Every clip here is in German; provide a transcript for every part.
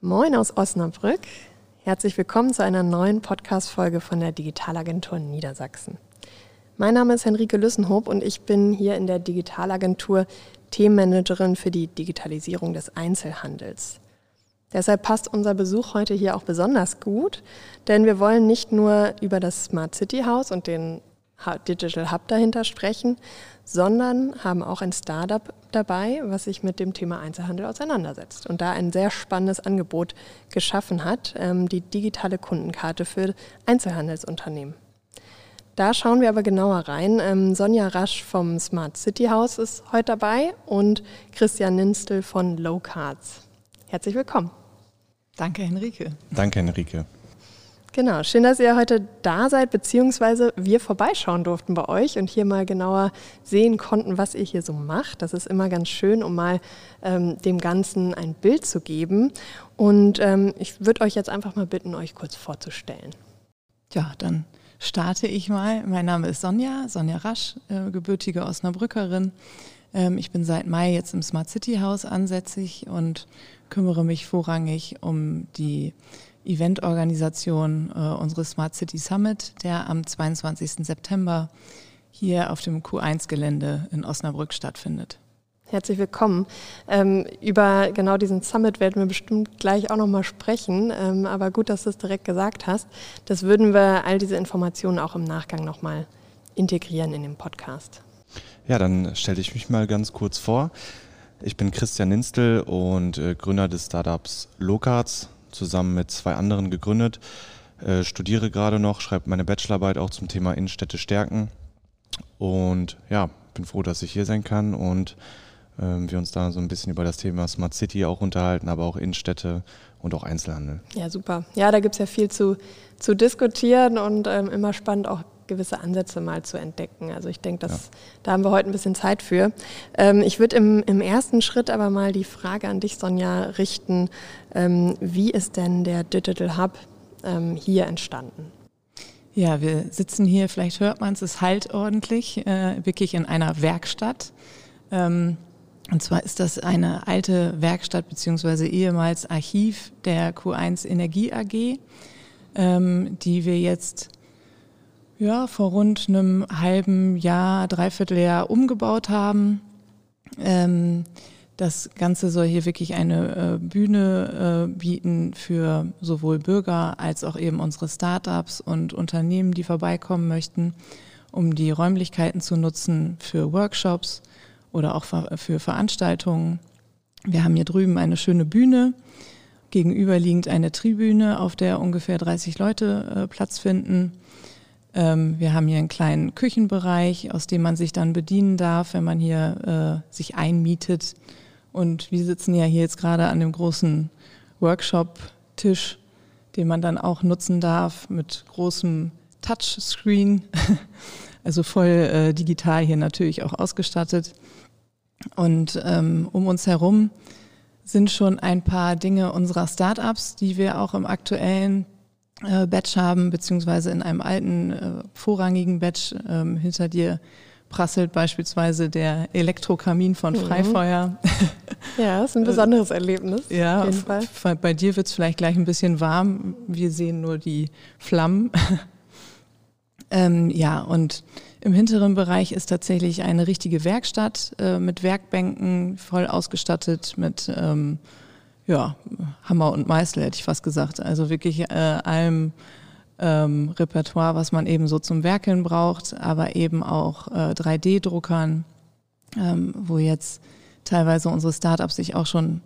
Moin aus Osnabrück. Herzlich willkommen zu einer neuen Podcast-Folge von der Digitalagentur Niedersachsen. Mein Name ist Henrike Lüssenhoop und ich bin hier in der Digitalagentur Themenmanagerin für die Digitalisierung des Einzelhandels. Deshalb passt unser Besuch heute hier auch besonders gut, denn wir wollen nicht nur über das Smart City House und den Digital Hub dahinter sprechen, sondern haben auch ein Startup dabei, was sich mit dem Thema Einzelhandel auseinandersetzt und da ein sehr spannendes Angebot geschaffen hat, ähm, die digitale Kundenkarte für Einzelhandelsunternehmen. Da schauen wir aber genauer rein. Ähm, Sonja Rasch vom Smart City House ist heute dabei und Christian Ninstel von Low Cards. Herzlich willkommen. Danke, Henrike. Danke, Henrike. Genau, schön, dass ihr heute da seid, beziehungsweise wir vorbeischauen durften bei euch und hier mal genauer sehen konnten, was ihr hier so macht. Das ist immer ganz schön, um mal ähm, dem Ganzen ein Bild zu geben. Und ähm, ich würde euch jetzt einfach mal bitten, euch kurz vorzustellen. Ja, dann starte ich mal. Mein Name ist Sonja, Sonja Rasch, äh, gebürtige Osnabrückerin. Ähm, ich bin seit Mai jetzt im Smart City Haus ansässig und kümmere mich vorrangig um die Eventorganisation äh, unseres Smart City Summit, der am 22. September hier auf dem Q1-Gelände in Osnabrück stattfindet. Herzlich willkommen. Ähm, über genau diesen Summit werden wir bestimmt gleich auch nochmal sprechen, ähm, aber gut, dass du es direkt gesagt hast. Das würden wir all diese Informationen auch im Nachgang nochmal integrieren in den Podcast. Ja, dann stelle ich mich mal ganz kurz vor. Ich bin Christian Ninstel und äh, Gründer des Startups Locards zusammen mit zwei anderen gegründet. Äh, studiere gerade noch, schreibe meine Bachelorarbeit auch zum Thema Innenstädte stärken. Und ja, bin froh, dass ich hier sein kann und ähm, wir uns da so ein bisschen über das Thema Smart City auch unterhalten, aber auch Innenstädte und auch Einzelhandel. Ja, super. Ja, da gibt es ja viel zu, zu diskutieren und ähm, immer spannend auch gewisse Ansätze mal zu entdecken. Also ich denke, ja. da haben wir heute ein bisschen Zeit für. Ähm, ich würde im, im, ersten Schritt aber mal die Frage an dich, Sonja, richten. Ähm, wie ist denn der Digital Hub ähm, hier entstanden? Ja, wir sitzen hier, vielleicht hört man es, es halt ordentlich, äh, wirklich in einer Werkstatt. Ähm, und zwar ist das eine alte Werkstatt beziehungsweise ehemals Archiv der Q1 Energie AG, ähm, die wir jetzt ja, vor rund einem halben Jahr, dreiviertel Jahr umgebaut haben. Ähm, das Ganze soll hier wirklich eine äh, Bühne äh, bieten für sowohl Bürger als auch eben unsere Startups und Unternehmen, die vorbeikommen möchten, um die Räumlichkeiten zu nutzen für Workshops oder auch für Veranstaltungen. Wir haben hier drüben eine schöne Bühne, gegenüberliegend eine Tribüne, auf der ungefähr 30 Leute äh, Platz finden. Ähm, wir haben hier einen kleinen Küchenbereich, aus dem man sich dann bedienen darf, wenn man hier äh, sich einmietet. Und wir sitzen ja hier jetzt gerade an dem großen Workshop-Tisch, den man dann auch nutzen darf mit großem Touchscreen, also voll äh, digital hier natürlich auch ausgestattet. Und ähm, um uns herum sind schon ein paar Dinge unserer Startups, die wir auch im aktuellen äh, Batch haben, beziehungsweise in einem alten, äh, vorrangigen Batch ähm, hinter dir prasselt beispielsweise der Elektrokamin von mhm. Freifeuer. Ja, ist ein besonderes Erlebnis. Ja, auf jeden Fall. bei dir wird es vielleicht gleich ein bisschen warm. Wir sehen nur die Flammen. ähm, ja, und im hinteren Bereich ist tatsächlich eine richtige Werkstatt äh, mit Werkbänken, voll ausgestattet mit ähm, ja, Hammer und Meißel, hätte ich fast gesagt. Also wirklich äh, allem ähm, Repertoire, was man eben so zum Werkeln braucht, aber eben auch äh, 3D-Druckern, ähm, wo jetzt teilweise unsere Startups sich auch schon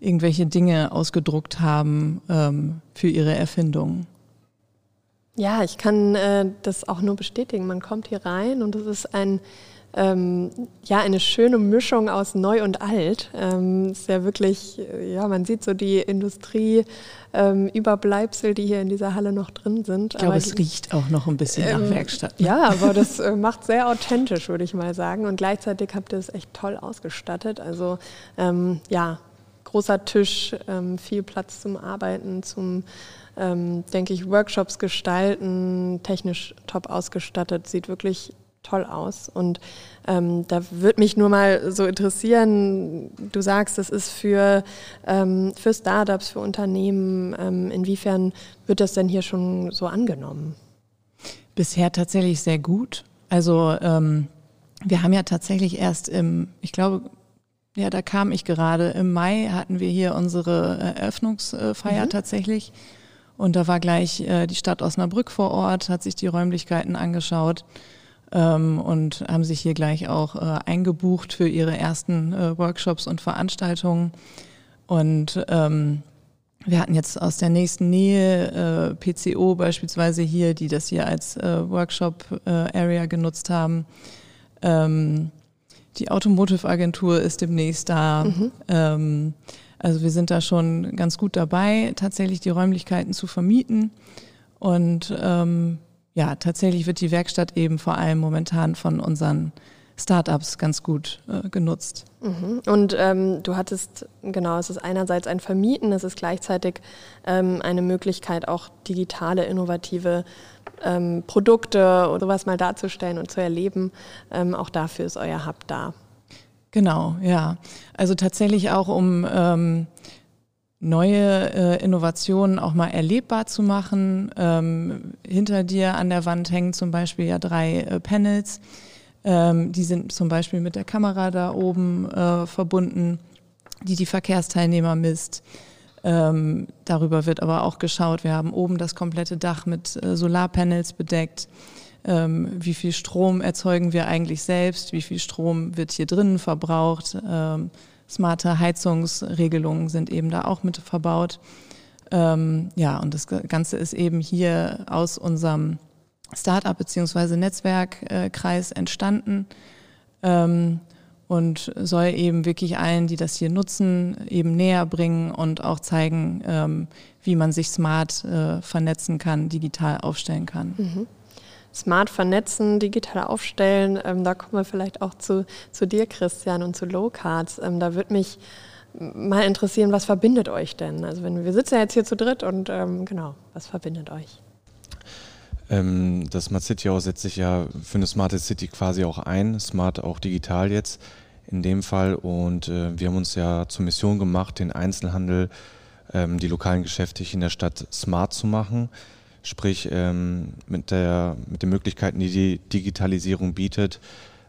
irgendwelche Dinge ausgedruckt haben ähm, für ihre Erfindungen. Ja, ich kann äh, das auch nur bestätigen. Man kommt hier rein und es ist ein ähm, ja, eine schöne Mischung aus neu und alt. Ähm, ist ja wirklich, ja, man sieht so die Industrieüberbleibsel, ähm, die hier in dieser Halle noch drin sind. Ich glaube, es riecht auch noch ein bisschen nach ähm, Werkstatt. Ne? Ja, aber das äh, macht sehr authentisch, würde ich mal sagen. Und gleichzeitig habt ihr es echt toll ausgestattet. Also, ähm, ja, großer Tisch, ähm, viel Platz zum Arbeiten, zum denke ich, Workshops gestalten, technisch top ausgestattet, sieht wirklich toll aus. Und ähm, da würde mich nur mal so interessieren, du sagst, es ist für, ähm, für Startups, für Unternehmen, ähm, inwiefern wird das denn hier schon so angenommen? Bisher tatsächlich sehr gut. Also ähm, wir haben ja tatsächlich erst im, ich glaube, ja, da kam ich gerade. Im Mai hatten wir hier unsere Eröffnungsfeier mhm. tatsächlich. Und da war gleich äh, die Stadt Osnabrück vor Ort, hat sich die Räumlichkeiten angeschaut ähm, und haben sich hier gleich auch äh, eingebucht für ihre ersten äh, Workshops und Veranstaltungen. Und ähm, wir hatten jetzt aus der nächsten Nähe äh, PCO beispielsweise hier, die das hier als äh, Workshop-Area äh, genutzt haben. Ähm, die Automotive-Agentur ist demnächst da. Mhm. Ähm, also wir sind da schon ganz gut dabei, tatsächlich die Räumlichkeiten zu vermieten. Und ähm, ja, tatsächlich wird die Werkstatt eben vor allem momentan von unseren Startups ganz gut äh, genutzt. Mhm. Und ähm, du hattest, genau, es ist einerseits ein Vermieten, es ist gleichzeitig ähm, eine Möglichkeit, auch digitale, innovative ähm, Produkte oder sowas mal darzustellen und zu erleben. Ähm, auch dafür ist euer Hub da. Genau, ja. Also tatsächlich auch um ähm, neue äh, Innovationen auch mal erlebbar zu machen. Ähm, hinter dir an der Wand hängen zum Beispiel ja drei äh, Panels. Ähm, die sind zum Beispiel mit der Kamera da oben äh, verbunden, die die Verkehrsteilnehmer misst. Ähm, darüber wird aber auch geschaut. Wir haben oben das komplette Dach mit äh, Solarpanels bedeckt. Ähm, wie viel Strom erzeugen wir eigentlich selbst? Wie viel Strom wird hier drinnen verbraucht? Smarte Heizungsregelungen sind eben da auch mit verbaut. Ähm, ja, und das Ganze ist eben hier aus unserem Startup bzw. Netzwerkkreis entstanden ähm, und soll eben wirklich allen, die das hier nutzen, eben näher bringen und auch zeigen, ähm, wie man sich smart äh, vernetzen kann, digital aufstellen kann. Mhm smart vernetzen, digital aufstellen. Ähm, da kommen wir vielleicht auch zu, zu dir, Christian, und zu Low Cards. Ähm, da würde mich mal interessieren, was verbindet euch denn? Also wenn wir sitzen ja jetzt hier zu dritt und ähm, genau, was verbindet euch? Ähm, das Smart City Haus setzt sich ja für eine Smart City quasi auch ein, smart auch digital jetzt in dem Fall. Und äh, wir haben uns ja zur Mission gemacht, den Einzelhandel, ähm, die lokalen Geschäfte in der Stadt smart zu machen sprich ähm, mit, der, mit den Möglichkeiten, die die Digitalisierung bietet,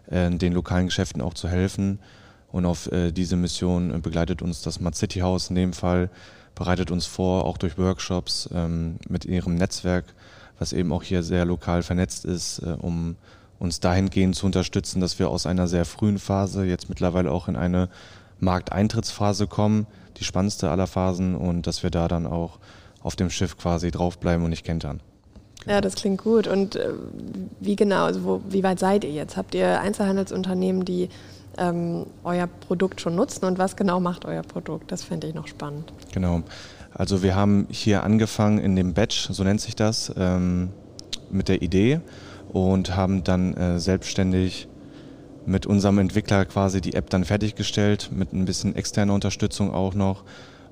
äh, den lokalen Geschäften auch zu helfen. Und auf äh, diese Mission begleitet uns das Smart City House in dem Fall, bereitet uns vor, auch durch Workshops ähm, mit ihrem Netzwerk, was eben auch hier sehr lokal vernetzt ist, äh, um uns dahingehend zu unterstützen, dass wir aus einer sehr frühen Phase jetzt mittlerweile auch in eine Markteintrittsphase kommen, die spannendste aller Phasen und dass wir da dann auch auf dem Schiff quasi draufbleiben und nicht kentern. Genau. Ja, das klingt gut. Und äh, wie genau, also wo, wie weit seid ihr jetzt? Habt ihr Einzelhandelsunternehmen, die ähm, euer Produkt schon nutzen und was genau macht euer Produkt? Das fände ich noch spannend. Genau. Also wir haben hier angefangen in dem Batch, so nennt sich das, ähm, mit der Idee und haben dann äh, selbstständig mit unserem Entwickler quasi die App dann fertiggestellt, mit ein bisschen externer Unterstützung auch noch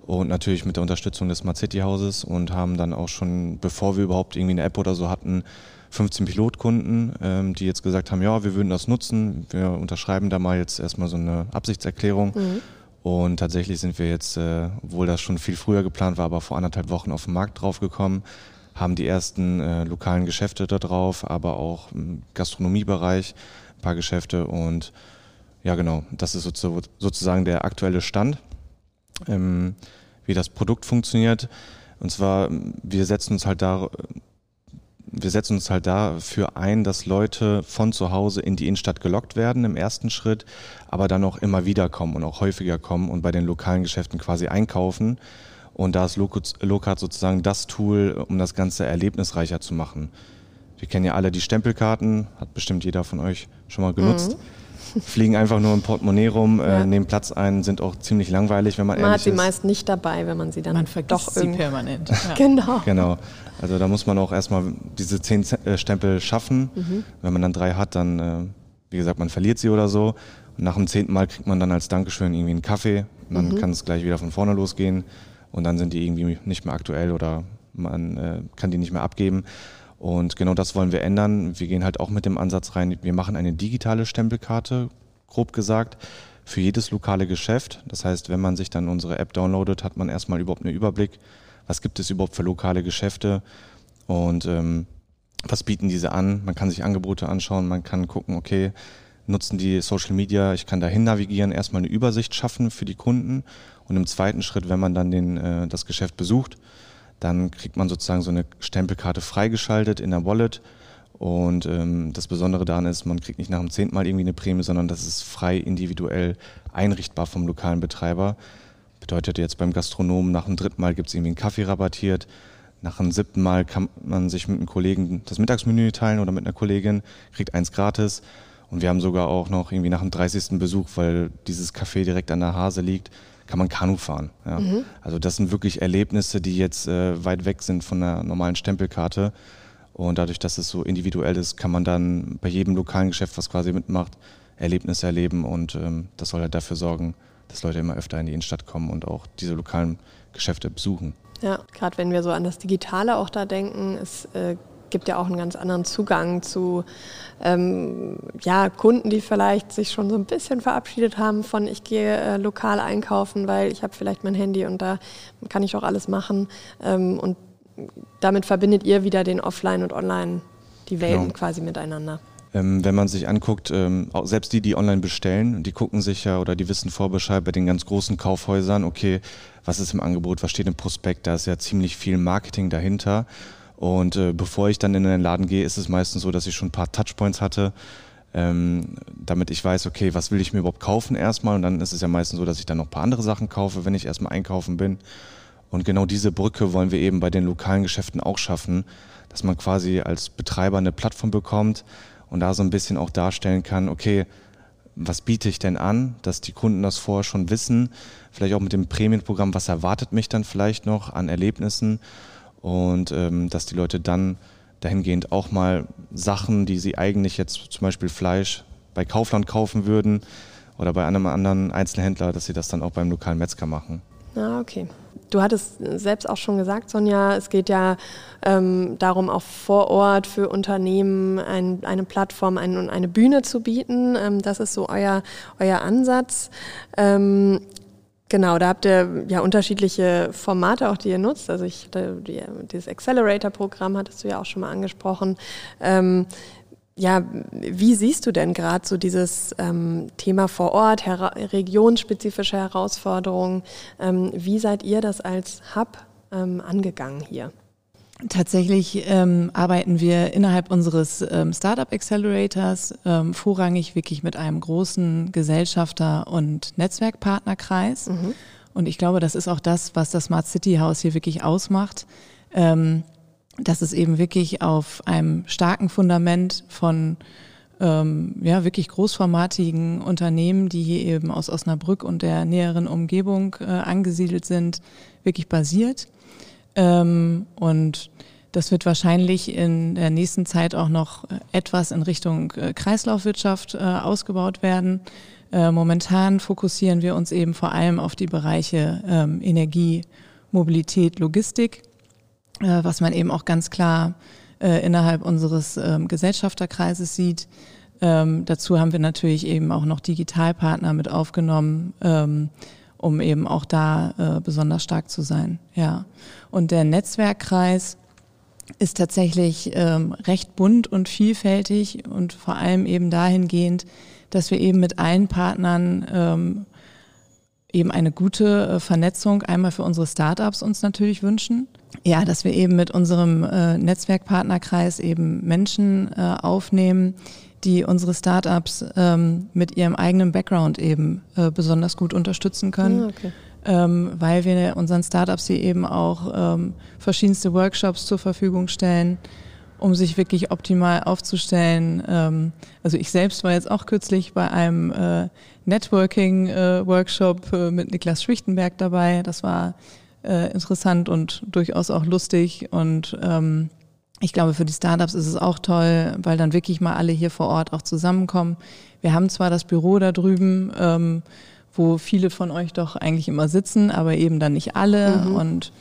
und natürlich mit der Unterstützung des Smart City Hauses und haben dann auch schon, bevor wir überhaupt irgendwie eine App oder so hatten, 15 Pilotkunden, ähm, die jetzt gesagt haben, ja, wir würden das nutzen. Wir unterschreiben da mal jetzt erstmal so eine Absichtserklärung. Mhm. Und tatsächlich sind wir jetzt, äh, obwohl das schon viel früher geplant war, aber vor anderthalb Wochen auf den Markt draufgekommen, haben die ersten äh, lokalen Geschäfte da drauf, aber auch im Gastronomiebereich ein paar Geschäfte und ja genau, das ist sozusagen der aktuelle Stand ähm, wie das Produkt funktioniert. Und zwar, wir setzen uns halt da, wir setzen uns halt dafür ein, dass Leute von zu Hause in die Innenstadt gelockt werden im ersten Schritt, aber dann auch immer wieder kommen und auch häufiger kommen und bei den lokalen Geschäften quasi einkaufen. Und da ist Locard sozusagen das Tool, um das Ganze erlebnisreicher zu machen. Wir kennen ja alle die Stempelkarten, hat bestimmt jeder von euch schon mal genutzt. Mhm fliegen einfach nur im Portemonnaie rum, äh, ja. äh, nehmen Platz ein, sind auch ziemlich langweilig, wenn man, man ehrlich ist. Man hat sie meist nicht dabei, wenn man sie dann man vergisst doch sie permanent. Ja. genau. Genau. Also da muss man auch erstmal diese zehn äh, Stempel schaffen. Mhm. Wenn man dann drei hat, dann, äh, wie gesagt, man verliert sie oder so. Und nach dem zehnten Mal kriegt man dann als Dankeschön irgendwie einen Kaffee. Und dann mhm. kann es gleich wieder von vorne losgehen. Und dann sind die irgendwie nicht mehr aktuell oder man äh, kann die nicht mehr abgeben. Und genau das wollen wir ändern. Wir gehen halt auch mit dem Ansatz rein, wir machen eine digitale Stempelkarte, grob gesagt, für jedes lokale Geschäft. Das heißt, wenn man sich dann unsere App downloadet, hat man erstmal überhaupt einen Überblick, was gibt es überhaupt für lokale Geschäfte und ähm, was bieten diese an. Man kann sich Angebote anschauen, man kann gucken, okay, nutzen die Social Media, ich kann dahin navigieren, erstmal eine Übersicht schaffen für die Kunden und im zweiten Schritt, wenn man dann den, äh, das Geschäft besucht, dann kriegt man sozusagen so eine Stempelkarte freigeschaltet in der Wallet. Und ähm, das Besondere daran ist, man kriegt nicht nach dem zehnten Mal irgendwie eine Prämie, sondern das ist frei individuell einrichtbar vom lokalen Betreiber. Bedeutet jetzt beim Gastronomen, nach dem dritten Mal gibt es irgendwie einen Kaffee rabattiert. Nach dem siebten Mal kann man sich mit einem Kollegen das Mittagsmenü teilen oder mit einer Kollegin, kriegt eins gratis. Und wir haben sogar auch noch irgendwie nach dem 30. Besuch, weil dieses Café direkt an der Hase liegt, kann man Kanu fahren. Ja. Mhm. Also das sind wirklich Erlebnisse, die jetzt äh, weit weg sind von der normalen Stempelkarte. Und dadurch, dass es so individuell ist, kann man dann bei jedem lokalen Geschäft, was quasi mitmacht, Erlebnisse erleben. Und ähm, das soll halt dafür sorgen, dass Leute immer öfter in die Innenstadt kommen und auch diese lokalen Geschäfte besuchen. Ja, gerade wenn wir so an das Digitale auch da denken, es äh, gibt ja auch einen ganz anderen Zugang zu ähm, ja, Kunden, die vielleicht sich schon so ein bisschen verabschiedet haben von ich gehe äh, lokal einkaufen, weil ich habe vielleicht mein Handy und da kann ich auch alles machen. Ähm, und damit verbindet ihr wieder den Offline und Online, die Welten genau. quasi miteinander. Ähm, wenn man sich anguckt, ähm, selbst die, die online bestellen, die gucken sich ja oder die wissen Vorbescheid bei den ganz großen Kaufhäusern, okay, was ist im Angebot, was steht im Prospekt, da ist ja ziemlich viel Marketing dahinter. Und äh, bevor ich dann in den Laden gehe, ist es meistens so, dass ich schon ein paar Touchpoints hatte, ähm, damit ich weiß, okay, was will ich mir überhaupt kaufen erstmal. Und dann ist es ja meistens so, dass ich dann noch ein paar andere Sachen kaufe, wenn ich erstmal einkaufen bin. Und genau diese Brücke wollen wir eben bei den lokalen Geschäften auch schaffen, dass man quasi als Betreiber eine Plattform bekommt und da so ein bisschen auch darstellen kann, okay, was biete ich denn an, dass die Kunden das vorher schon wissen, vielleicht auch mit dem Prämienprogramm, was erwartet mich dann vielleicht noch an Erlebnissen und ähm, dass die Leute dann dahingehend auch mal Sachen, die sie eigentlich jetzt zum Beispiel Fleisch bei Kaufland kaufen würden oder bei einem anderen Einzelhändler, dass sie das dann auch beim lokalen Metzger machen. Ah, okay. Du hattest selbst auch schon gesagt, Sonja, es geht ja ähm, darum, auch vor Ort für Unternehmen ein, eine Plattform ein, und eine Bühne zu bieten. Ähm, das ist so euer, euer Ansatz. Ähm, Genau, da habt ihr ja unterschiedliche Formate auch, die ihr nutzt. Also ich, die, dieses Accelerator-Programm hattest du ja auch schon mal angesprochen. Ähm, ja, wie siehst du denn gerade so dieses ähm, Thema vor Ort, her regionsspezifische Herausforderungen? Ähm, wie seid ihr das als Hub ähm, angegangen hier? Tatsächlich ähm, arbeiten wir innerhalb unseres ähm, Startup Accelerators ähm, vorrangig wirklich mit einem großen Gesellschafter- und Netzwerkpartnerkreis. Mhm. Und ich glaube, das ist auch das, was das Smart City House hier wirklich ausmacht, ähm, dass es eben wirklich auf einem starken Fundament von ähm, ja, wirklich großformatigen Unternehmen, die hier eben aus Osnabrück und der näheren Umgebung äh, angesiedelt sind, wirklich basiert. Ähm, und das wird wahrscheinlich in der nächsten Zeit auch noch etwas in Richtung äh, Kreislaufwirtschaft äh, ausgebaut werden. Äh, momentan fokussieren wir uns eben vor allem auf die Bereiche ähm, Energie, Mobilität, Logistik, äh, was man eben auch ganz klar äh, innerhalb unseres ähm, Gesellschafterkreises sieht. Ähm, dazu haben wir natürlich eben auch noch Digitalpartner mit aufgenommen, ähm, um eben auch da äh, besonders stark zu sein. Ja. Und der Netzwerkkreis ist tatsächlich ähm, recht bunt und vielfältig und vor allem eben dahingehend, dass wir eben mit allen Partnern ähm, eben eine gute äh, Vernetzung einmal für unsere Startups uns natürlich wünschen. Ja, dass wir eben mit unserem äh, Netzwerkpartnerkreis eben Menschen äh, aufnehmen, die unsere Startups ähm, mit ihrem eigenen Background eben äh, besonders gut unterstützen können. Ah, okay. Ähm, weil wir unseren Startups hier eben auch ähm, verschiedenste Workshops zur Verfügung stellen, um sich wirklich optimal aufzustellen. Ähm, also ich selbst war jetzt auch kürzlich bei einem äh, Networking-Workshop äh, äh, mit Niklas Schwichtenberg dabei. Das war äh, interessant und durchaus auch lustig und ähm, ich glaube, für die Startups ist es auch toll, weil dann wirklich mal alle hier vor Ort auch zusammenkommen. Wir haben zwar das Büro da drüben, ähm, wo viele von euch doch eigentlich immer sitzen, aber eben dann nicht alle. Mhm. Und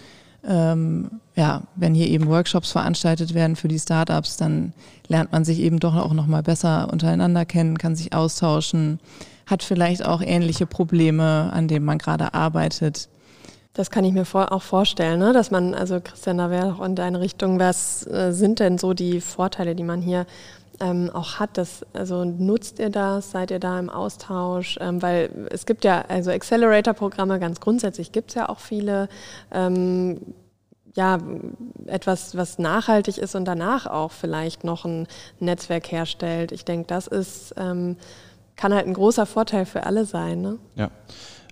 ähm, ja, wenn hier eben Workshops veranstaltet werden für die Startups, dann lernt man sich eben doch auch noch mal besser untereinander kennen, kann sich austauschen, hat vielleicht auch ähnliche Probleme, an denen man gerade arbeitet. Das kann ich mir vor, auch vorstellen, ne? dass man, also Christian, da wäre auch in deine Richtung, was äh, sind denn so die Vorteile, die man hier ähm, auch hat? Das, also nutzt ihr das? Seid ihr da im Austausch? Ähm, weil es gibt ja, also Accelerator-Programme ganz grundsätzlich gibt es ja auch viele. Ähm, ja, etwas, was nachhaltig ist und danach auch vielleicht noch ein Netzwerk herstellt. Ich denke, das ist, ähm, kann halt ein großer Vorteil für alle sein. Ne? Ja,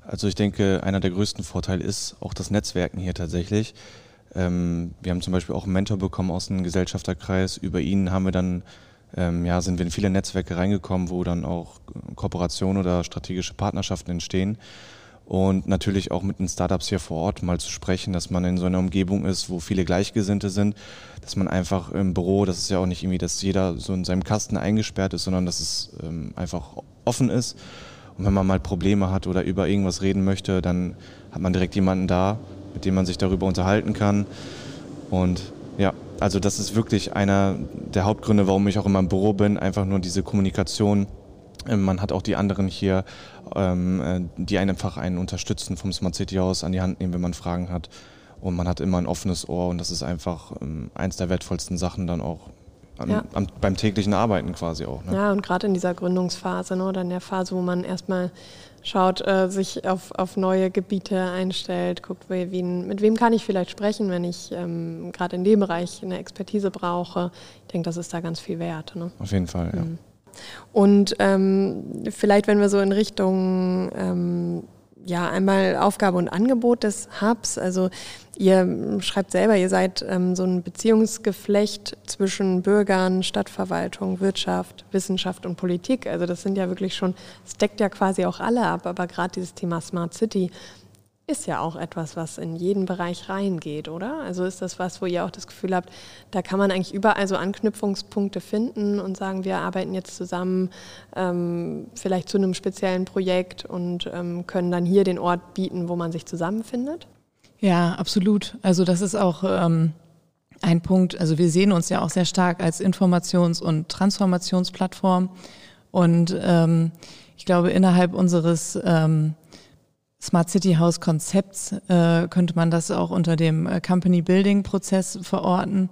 also ich denke, einer der größten Vorteile ist auch das Netzwerken hier tatsächlich. Ähm, wir haben zum Beispiel auch einen Mentor bekommen aus dem Gesellschafterkreis. Über ihn haben wir dann, ähm, ja, sind wir in viele Netzwerke reingekommen, wo dann auch Kooperationen oder strategische Partnerschaften entstehen. Und natürlich auch mit den Startups hier vor Ort mal zu sprechen, dass man in so einer Umgebung ist, wo viele Gleichgesinnte sind, dass man einfach im Büro, das ist ja auch nicht irgendwie, dass jeder so in seinem Kasten eingesperrt ist, sondern dass es ähm, einfach offen ist und wenn man mal Probleme hat oder über irgendwas reden möchte, dann hat man direkt jemanden da, mit dem man sich darüber unterhalten kann. Und ja, also das ist wirklich einer der Hauptgründe, warum ich auch immer im Büro bin, einfach nur diese Kommunikation. Ähm, man hat auch die anderen hier, ähm, äh, die einfach einen unterstützen vom Smart City aus an die Hand nehmen, wenn man Fragen hat. Und man hat immer ein offenes Ohr und das ist einfach ähm, eins der wertvollsten Sachen dann auch am, ja. am, beim täglichen Arbeiten quasi auch. Ne? Ja, und gerade in dieser Gründungsphase ne, oder in der Phase, wo man erstmal schaut, äh, sich auf, auf neue Gebiete einstellt, guckt, wie, mit wem kann ich vielleicht sprechen, wenn ich ähm, gerade in dem Bereich eine Expertise brauche. Ich denke, das ist da ganz viel wert. Ne? Auf jeden Fall, ja. Mhm. Und ähm, vielleicht, wenn wir so in Richtung ähm, ja, einmal Aufgabe und Angebot des Hubs. Also ihr schreibt selber, ihr seid ähm, so ein Beziehungsgeflecht zwischen Bürgern, Stadtverwaltung, Wirtschaft, Wissenschaft und Politik. Also das sind ja wirklich schon, es deckt ja quasi auch alle ab, aber gerade dieses Thema Smart City ist ja auch etwas, was in jeden Bereich reingeht, oder? Also ist das was, wo ihr auch das Gefühl habt, da kann man eigentlich überall so Anknüpfungspunkte finden und sagen, wir arbeiten jetzt zusammen ähm, vielleicht zu einem speziellen Projekt und ähm, können dann hier den Ort bieten, wo man sich zusammenfindet? Ja, absolut. Also das ist auch ähm, ein Punkt. Also wir sehen uns ja auch sehr stark als Informations- und Transformationsplattform und ähm, ich glaube, innerhalb unseres ähm, Smart City House Konzepts äh, könnte man das auch unter dem äh, Company Building Prozess verorten,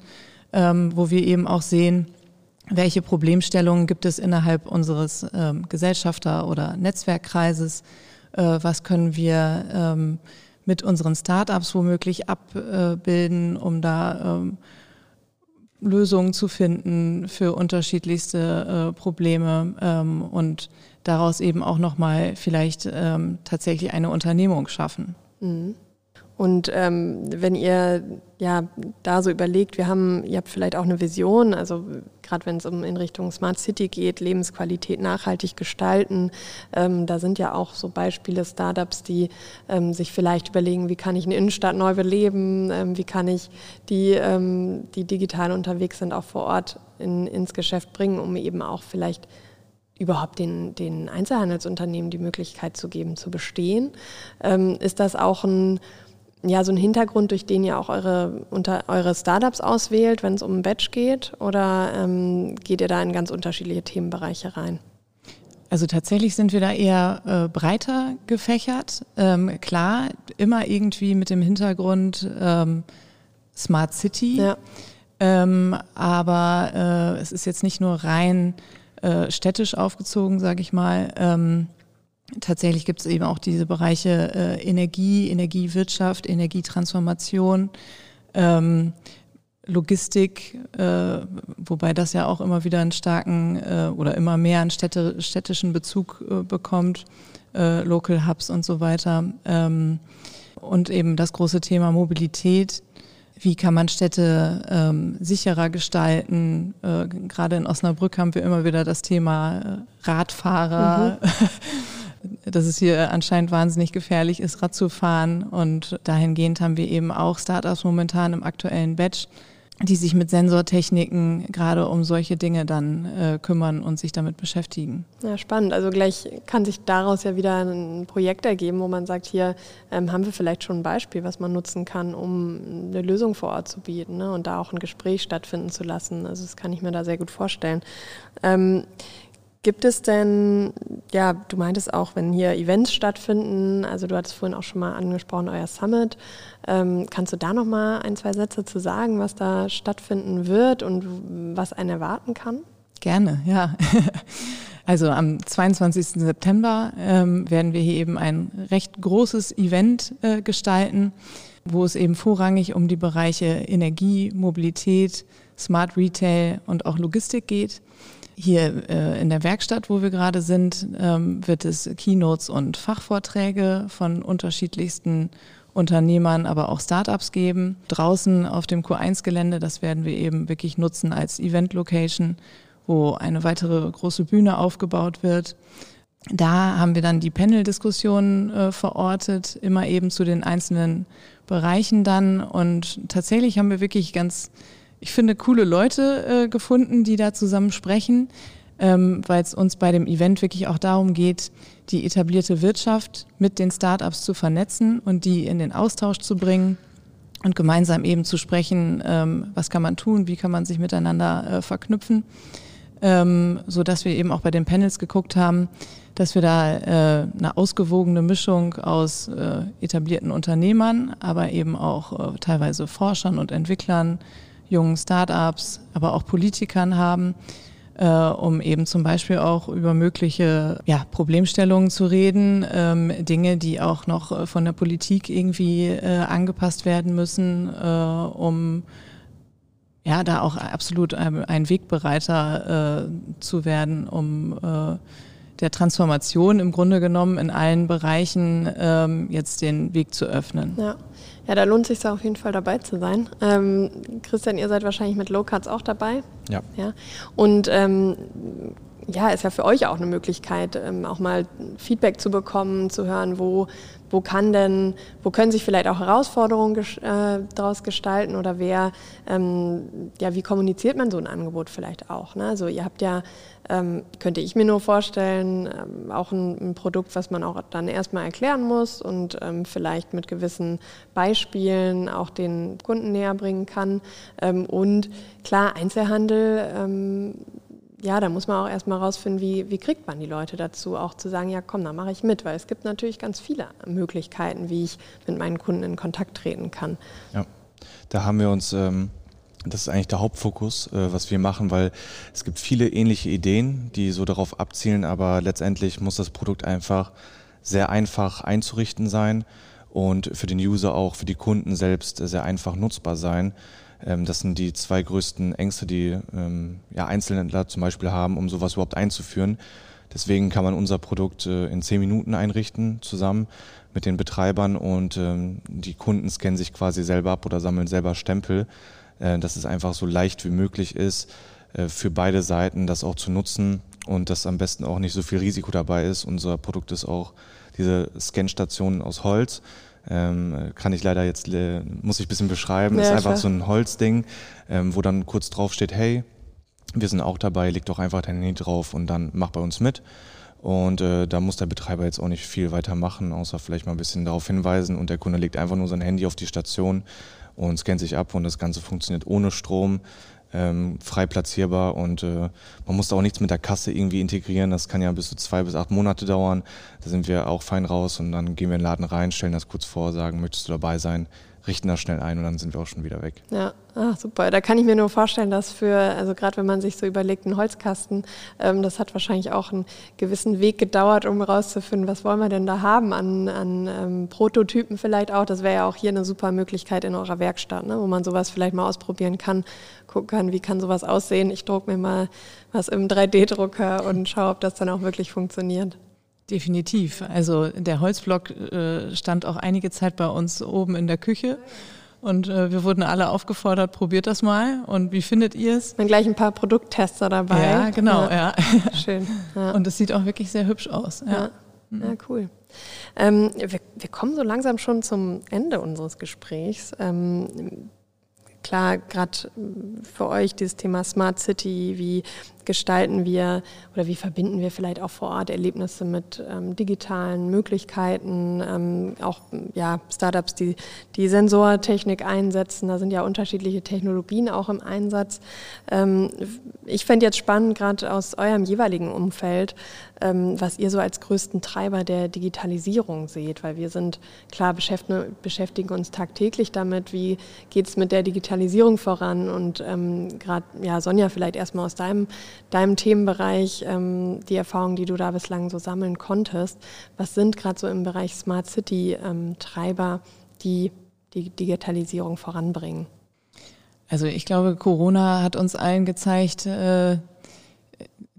ähm, wo wir eben auch sehen, welche Problemstellungen gibt es innerhalb unseres ähm, Gesellschafter- oder Netzwerkkreises, äh, was können wir ähm, mit unseren Startups womöglich abbilden, um da ähm, Lösungen zu finden für unterschiedlichste äh, Probleme ähm, und daraus eben auch nochmal vielleicht ähm, tatsächlich eine Unternehmung schaffen. Mhm. Und ähm, wenn ihr ja da so überlegt, wir haben, ihr habt vielleicht auch eine Vision, also gerade wenn es um in Richtung Smart City geht, Lebensqualität nachhaltig gestalten, ähm, da sind ja auch so Beispiele Startups, die ähm, sich vielleicht überlegen, wie kann ich eine Innenstadt neu beleben, ähm, wie kann ich die, ähm, die digital unterwegs sind, auch vor Ort in, ins Geschäft bringen, um eben auch vielleicht überhaupt den, den Einzelhandelsunternehmen die Möglichkeit zu geben, zu bestehen. Ähm, ist das auch ein ja, so ein Hintergrund, durch den ihr auch eure, unter, eure Startups auswählt, wenn es um ein Batch geht? Oder ähm, geht ihr da in ganz unterschiedliche Themenbereiche rein? Also tatsächlich sind wir da eher äh, breiter gefächert. Ähm, klar, immer irgendwie mit dem Hintergrund ähm, Smart City. Ja. Ähm, aber äh, es ist jetzt nicht nur rein äh, städtisch aufgezogen, sage ich mal. Tatsächlich gibt es eben auch diese Bereiche äh, Energie, Energiewirtschaft, Energietransformation, ähm, Logistik, äh, wobei das ja auch immer wieder einen starken äh, oder immer mehr einen Städte, städtischen Bezug äh, bekommt, äh, Local Hubs und so weiter. Ähm, und eben das große Thema Mobilität. Wie kann man Städte ähm, sicherer gestalten? Äh, gerade in Osnabrück haben wir immer wieder das Thema Radfahrer. Mhm. dass es hier anscheinend wahnsinnig gefährlich ist, Rad zu fahren. Und dahingehend haben wir eben auch Startups momentan im aktuellen Batch die sich mit Sensortechniken gerade um solche Dinge dann äh, kümmern und sich damit beschäftigen. Ja, spannend. Also gleich kann sich daraus ja wieder ein Projekt ergeben, wo man sagt, hier ähm, haben wir vielleicht schon ein Beispiel, was man nutzen kann, um eine Lösung vor Ort zu bieten ne? und da auch ein Gespräch stattfinden zu lassen. Also das kann ich mir da sehr gut vorstellen. Ähm, Gibt es denn, ja, du meintest auch, wenn hier Events stattfinden, also du hattest vorhin auch schon mal angesprochen, euer Summit. Ähm, kannst du da noch mal ein, zwei Sätze zu sagen, was da stattfinden wird und was einen erwarten kann? Gerne, ja. Also am 22. September ähm, werden wir hier eben ein recht großes Event äh, gestalten, wo es eben vorrangig um die Bereiche Energie, Mobilität, Smart Retail und auch Logistik geht. Hier äh, in der Werkstatt, wo wir gerade sind, ähm, wird es Keynotes und Fachvorträge von unterschiedlichsten Unternehmern, aber auch Startups geben. Draußen auf dem Q1-Gelände, das werden wir eben wirklich nutzen als Event-Location, wo eine weitere große Bühne aufgebaut wird. Da haben wir dann die Panel-Diskussionen äh, verortet, immer eben zu den einzelnen Bereichen dann. Und tatsächlich haben wir wirklich ganz ich finde, coole Leute äh, gefunden, die da zusammen sprechen, ähm, weil es uns bei dem Event wirklich auch darum geht, die etablierte Wirtschaft mit den Startups zu vernetzen und die in den Austausch zu bringen und gemeinsam eben zu sprechen, ähm, was kann man tun, wie kann man sich miteinander äh, verknüpfen, ähm, so dass wir eben auch bei den Panels geguckt haben, dass wir da äh, eine ausgewogene Mischung aus äh, etablierten Unternehmern, aber eben auch äh, teilweise Forschern und Entwicklern, jungen Startups, aber auch Politikern haben, äh, um eben zum Beispiel auch über mögliche ja, Problemstellungen zu reden, ähm, Dinge, die auch noch äh, von der Politik irgendwie äh, angepasst werden müssen, äh, um ja da auch absolut ein, Wegbereiter äh, zu werden, um äh, der Transformation im Grunde genommen in allen Bereichen ähm, jetzt den Weg zu öffnen. Ja. Ja, da lohnt es sich auf jeden Fall dabei zu sein. Ähm, Christian, ihr seid wahrscheinlich mit Low Cards auch dabei. Ja. ja. Und ähm, ja, ist ja für euch auch eine Möglichkeit, ähm, auch mal Feedback zu bekommen, zu hören, wo, wo kann denn, wo können sich vielleicht auch Herausforderungen ges äh, daraus gestalten oder wer, ähm, ja, wie kommuniziert man so ein Angebot vielleicht auch? Ne? Also ihr habt ja ähm, könnte ich mir nur vorstellen, ähm, auch ein, ein, Produkt, was man auch dann erstmal erklären muss und ähm, vielleicht mit gewissen Beispielen auch den Kunden näher bringen kann. Ähm, und klar, Einzelhandel, ähm, ja, da muss man auch erstmal rausfinden, wie, wie kriegt man die Leute dazu, auch zu sagen, ja komm, da mache ich mit, weil es gibt natürlich ganz viele Möglichkeiten, wie ich mit meinen Kunden in Kontakt treten kann. Ja, da haben wir uns ähm, das ist eigentlich der Hauptfokus, äh, was wir machen, weil es gibt viele ähnliche Ideen, die so darauf abzielen, aber letztendlich muss das Produkt einfach sehr einfach einzurichten sein und für den User auch, für die Kunden selbst sehr einfach nutzbar sein. Ähm, das sind die zwei größten Ängste, die ähm, ja, Einzelhändler zum Beispiel haben, um sowas überhaupt einzuführen. Deswegen kann man unser Produkt äh, in zehn Minuten einrichten, zusammen mit den Betreibern und ähm, die Kunden scannen sich quasi selber ab oder sammeln selber Stempel dass es einfach so leicht wie möglich ist, äh, für beide Seiten das auch zu nutzen und dass am besten auch nicht so viel Risiko dabei ist. Unser Produkt ist auch diese Scanstation aus Holz. Ähm, kann ich leider jetzt, äh, muss ich ein bisschen beschreiben, ja, ist einfach klar. so ein Holzding, ähm, wo dann kurz drauf steht, hey, wir sind auch dabei, leg doch einfach dein Handy drauf und dann mach bei uns mit. Und äh, da muss der Betreiber jetzt auch nicht viel weiter machen, außer vielleicht mal ein bisschen darauf hinweisen und der Kunde legt einfach nur sein Handy auf die Station und scannt sich ab und das Ganze funktioniert ohne Strom, ähm, frei platzierbar und äh, man muss auch nichts mit der Kasse irgendwie integrieren. Das kann ja bis zu zwei bis acht Monate dauern. Da sind wir auch fein raus und dann gehen wir in den Laden rein, stellen das kurz vor, sagen, möchtest du dabei sein? Richten das schnell ein und dann sind wir auch schon wieder weg. Ja, ah, super. Da kann ich mir nur vorstellen, dass für, also gerade wenn man sich so überlegt, einen Holzkasten, ähm, das hat wahrscheinlich auch einen gewissen Weg gedauert, um herauszufinden, was wollen wir denn da haben an, an ähm, Prototypen vielleicht auch. Das wäre ja auch hier eine super Möglichkeit in eurer Werkstatt, ne, wo man sowas vielleicht mal ausprobieren kann, gucken kann, wie kann sowas aussehen. Ich drucke mir mal was im 3D-Drucker und schaue, ob das dann auch wirklich funktioniert. Definitiv. Also der Holzblock äh, stand auch einige Zeit bei uns oben in der Küche. Und äh, wir wurden alle aufgefordert, probiert das mal. Und wie findet ihr es? Dann gleich ein paar Produkttester dabei. Ja, genau, ja. ja. Schön. Ja. Und es sieht auch wirklich sehr hübsch aus. Ja, ja. Mhm. ja cool. Ähm, wir, wir, kommen so langsam schon zum Ende unseres Gesprächs. Ähm, klar, gerade für euch dieses Thema Smart City, wie gestalten wir oder wie verbinden wir vielleicht auch vor Ort Erlebnisse mit ähm, digitalen Möglichkeiten, ähm, auch ja, Startups, die die Sensortechnik einsetzen, da sind ja unterschiedliche Technologien auch im Einsatz. Ähm, ich fände jetzt spannend, gerade aus eurem jeweiligen Umfeld, ähm, was ihr so als größten Treiber der Digitalisierung seht, weil wir sind klar beschäftigen uns tagtäglich damit, wie geht es mit der Digitalisierung voran und ähm, gerade ja Sonja vielleicht erstmal aus deinem deinem Themenbereich, ähm, die Erfahrungen, die du da bislang so sammeln konntest. Was sind gerade so im Bereich Smart City ähm, Treiber, die die Digitalisierung voranbringen? Also ich glaube, Corona hat uns allen gezeigt, äh,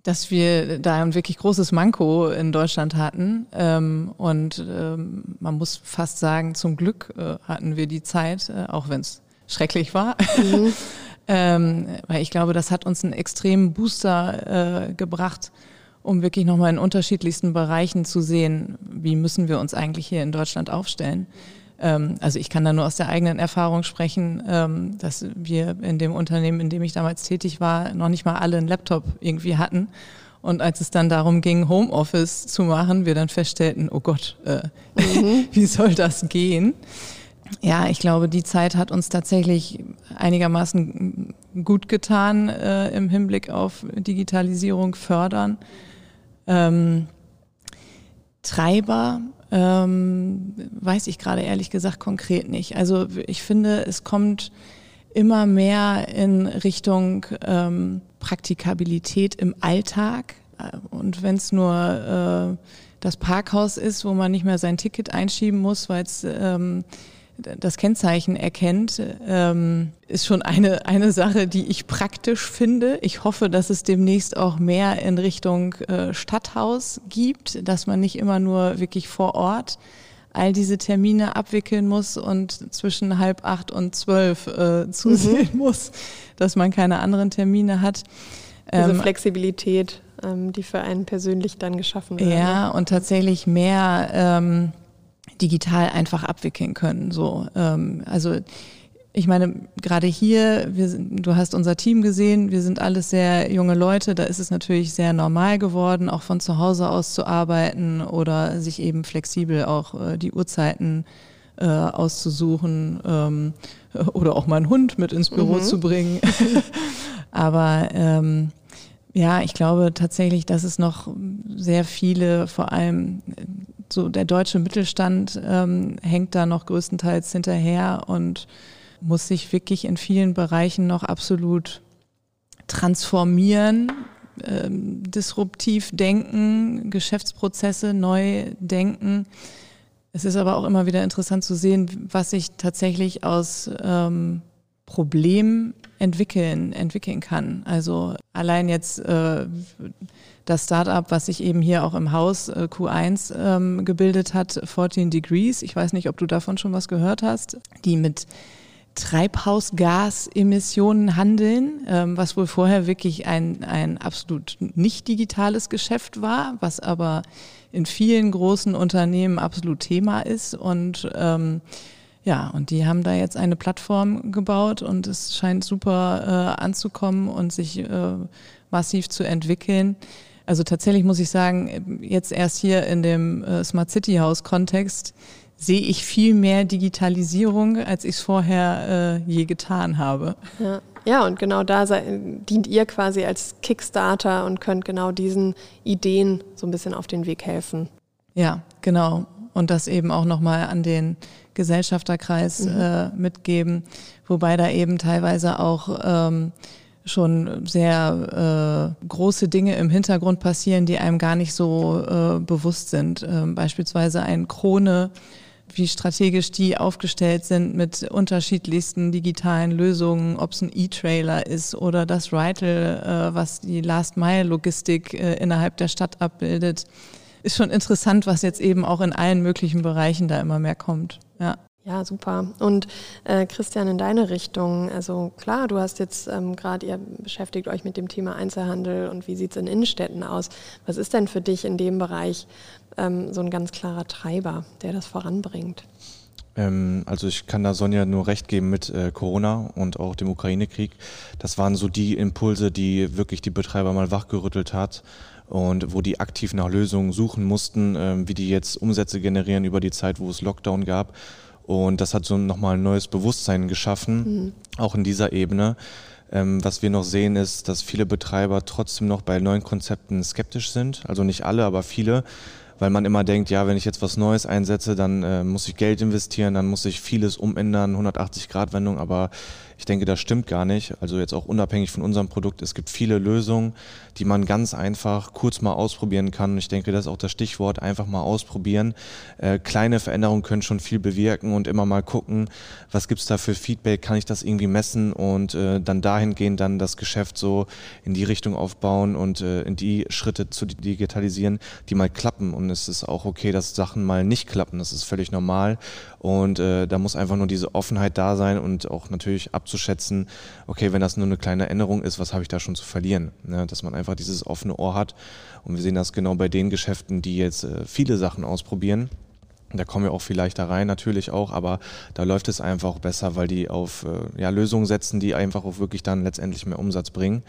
dass wir da ein wirklich großes Manko in Deutschland hatten. Ähm, und ähm, man muss fast sagen, zum Glück äh, hatten wir die Zeit, äh, auch wenn es schrecklich war. Mhm. Ähm, weil ich glaube, das hat uns einen extremen Booster äh, gebracht, um wirklich nochmal in unterschiedlichsten Bereichen zu sehen, wie müssen wir uns eigentlich hier in Deutschland aufstellen. Ähm, also ich kann da nur aus der eigenen Erfahrung sprechen, ähm, dass wir in dem Unternehmen, in dem ich damals tätig war, noch nicht mal alle einen Laptop irgendwie hatten. Und als es dann darum ging, Homeoffice zu machen, wir dann feststellten, oh Gott, äh, mhm. wie soll das gehen? Ja, ich glaube, die Zeit hat uns tatsächlich einigermaßen gut getan äh, im Hinblick auf Digitalisierung fördern. Ähm, Treiber ähm, weiß ich gerade ehrlich gesagt konkret nicht. Also ich finde, es kommt immer mehr in Richtung ähm, Praktikabilität im Alltag. Und wenn es nur äh, das Parkhaus ist, wo man nicht mehr sein Ticket einschieben muss, weil es ähm, das Kennzeichen erkennt, ähm, ist schon eine, eine Sache, die ich praktisch finde. Ich hoffe, dass es demnächst auch mehr in Richtung äh, Stadthaus gibt, dass man nicht immer nur wirklich vor Ort all diese Termine abwickeln muss und zwischen halb acht und zwölf äh, zusehen mhm. muss, dass man keine anderen Termine hat. Diese ähm, Flexibilität, ähm, die für einen persönlich dann geschaffen wird. Ja, und tatsächlich mehr ähm, digital einfach abwickeln können. So, ähm, also ich meine, gerade hier, wir, du hast unser Team gesehen, wir sind alles sehr junge Leute, da ist es natürlich sehr normal geworden, auch von zu Hause aus zu arbeiten oder sich eben flexibel auch äh, die Uhrzeiten äh, auszusuchen ähm, oder auch mal einen Hund mit ins Büro mhm. zu bringen. Aber ähm, ja, ich glaube tatsächlich, dass es noch sehr viele, vor allem so der deutsche Mittelstand ähm, hängt da noch größtenteils hinterher und muss sich wirklich in vielen Bereichen noch absolut transformieren, ähm, disruptiv denken, Geschäftsprozesse neu denken. Es ist aber auch immer wieder interessant zu sehen, was sich tatsächlich aus ähm, Problemen entwickeln, entwickeln kann. Also allein jetzt äh, das Startup, was sich eben hier auch im Haus äh, Q1 ähm, gebildet hat, 14 Degrees. Ich weiß nicht, ob du davon schon was gehört hast, die mit Treibhausgasemissionen handeln, ähm, was wohl vorher wirklich ein, ein absolut nicht digitales Geschäft war, was aber in vielen großen Unternehmen absolut Thema ist und ähm, ja, und die haben da jetzt eine Plattform gebaut und es scheint super äh, anzukommen und sich äh, massiv zu entwickeln. Also tatsächlich muss ich sagen, jetzt erst hier in dem äh, Smart City House Kontext sehe ich viel mehr Digitalisierung, als ich es vorher äh, je getan habe. Ja. ja, und genau da dient ihr quasi als Kickstarter und könnt genau diesen Ideen so ein bisschen auf den Weg helfen. Ja, genau. Und das eben auch nochmal an den Gesellschafterkreis mhm. äh, mitgeben, wobei da eben teilweise auch ähm, schon sehr äh, große Dinge im Hintergrund passieren, die einem gar nicht so äh, bewusst sind. Ähm, beispielsweise ein Krone, wie strategisch die aufgestellt sind mit unterschiedlichsten digitalen Lösungen, ob es ein E-Trailer ist oder das Ritel, äh, was die Last-Mile-Logistik äh, innerhalb der Stadt abbildet. Ist schon interessant, was jetzt eben auch in allen möglichen Bereichen da immer mehr kommt. Ja. Ja, super. Und äh, Christian, in deine Richtung, also klar, du hast jetzt ähm, gerade, ihr beschäftigt euch mit dem Thema Einzelhandel und wie sieht es in Innenstädten aus. Was ist denn für dich in dem Bereich ähm, so ein ganz klarer Treiber, der das voranbringt? Ähm, also ich kann da Sonja nur recht geben mit äh, Corona und auch dem Ukraine-Krieg. Das waren so die Impulse, die wirklich die Betreiber mal wachgerüttelt hat und wo die aktiv nach Lösungen suchen mussten, äh, wie die jetzt Umsätze generieren über die Zeit, wo es Lockdown gab. Und das hat so nochmal ein neues Bewusstsein geschaffen, mhm. auch in dieser Ebene. Ähm, was wir noch sehen, ist, dass viele Betreiber trotzdem noch bei neuen Konzepten skeptisch sind. Also nicht alle, aber viele weil man immer denkt, ja, wenn ich jetzt was Neues einsetze, dann äh, muss ich Geld investieren, dann muss ich vieles umändern, 180 Grad Wendung, aber ich denke, das stimmt gar nicht. Also jetzt auch unabhängig von unserem Produkt. Es gibt viele Lösungen, die man ganz einfach kurz mal ausprobieren kann. Ich denke, das ist auch das Stichwort, einfach mal ausprobieren. Äh, kleine Veränderungen können schon viel bewirken und immer mal gucken, was gibt's da für Feedback, kann ich das irgendwie messen und äh, dann dahingehend dann das Geschäft so in die Richtung aufbauen und äh, in die Schritte zu digitalisieren, die mal klappen. Und es ist auch okay, dass Sachen mal nicht klappen. Das ist völlig normal. Und äh, da muss einfach nur diese Offenheit da sein und auch natürlich abzuschätzen, okay, wenn das nur eine kleine Änderung ist, was habe ich da schon zu verlieren? Ne? Dass man einfach dieses offene Ohr hat. Und wir sehen das genau bei den Geschäften, die jetzt äh, viele Sachen ausprobieren. Da kommen wir auch vielleicht da rein, natürlich auch, aber da läuft es einfach besser, weil die auf äh, ja, Lösungen setzen, die einfach auch wirklich dann letztendlich mehr Umsatz bringen.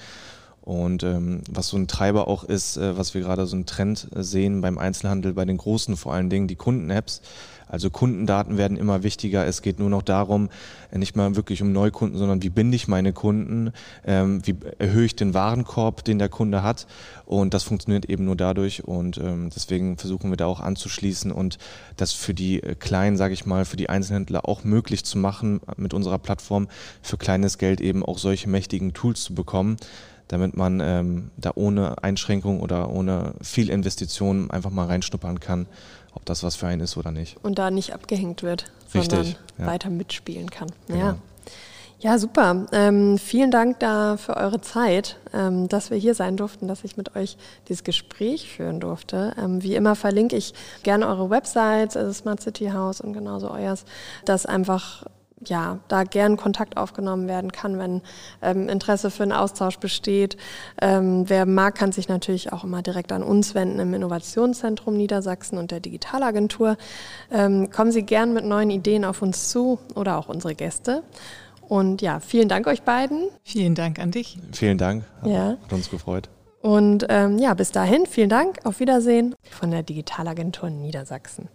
Und ähm, was so ein Treiber auch ist, äh, was wir gerade so einen Trend sehen beim Einzelhandel, bei den großen vor allen Dingen, die Kunden-Apps. Also Kundendaten werden immer wichtiger. Es geht nur noch darum, nicht mal wirklich um Neukunden, sondern wie binde ich meine Kunden, ähm, wie erhöhe ich den Warenkorb, den der Kunde hat. Und das funktioniert eben nur dadurch. Und ähm, deswegen versuchen wir da auch anzuschließen und das für die äh, Kleinen, sage ich mal, für die Einzelhändler auch möglich zu machen, mit unserer Plattform für kleines Geld eben auch solche mächtigen Tools zu bekommen damit man ähm, da ohne Einschränkung oder ohne viel Investition einfach mal reinschnuppern kann ob das was für einen ist oder nicht. Und da nicht abgehängt wird, Richtig, sondern ja. weiter mitspielen kann. Genau. Ja. Ja, super. Ähm, vielen Dank da für eure Zeit, ähm, dass wir hier sein durften, dass ich mit euch dieses Gespräch führen durfte. Ähm, wie immer verlinke ich gerne eure Websites, also Smart City House und genauso euers, dass einfach ja, da gern Kontakt aufgenommen werden kann, wenn ähm, Interesse für einen Austausch besteht. Ähm, wer mag, kann sich natürlich auch immer direkt an uns wenden im Innovationszentrum Niedersachsen und der Digitalagentur. Ähm, kommen Sie gern mit neuen Ideen auf uns zu oder auch unsere Gäste. Und ja, vielen Dank euch beiden. Vielen Dank an dich. Vielen Dank. Ja. Hat uns gefreut. Und ähm, ja, bis dahin, vielen Dank. Auf Wiedersehen von der Digitalagentur Niedersachsen.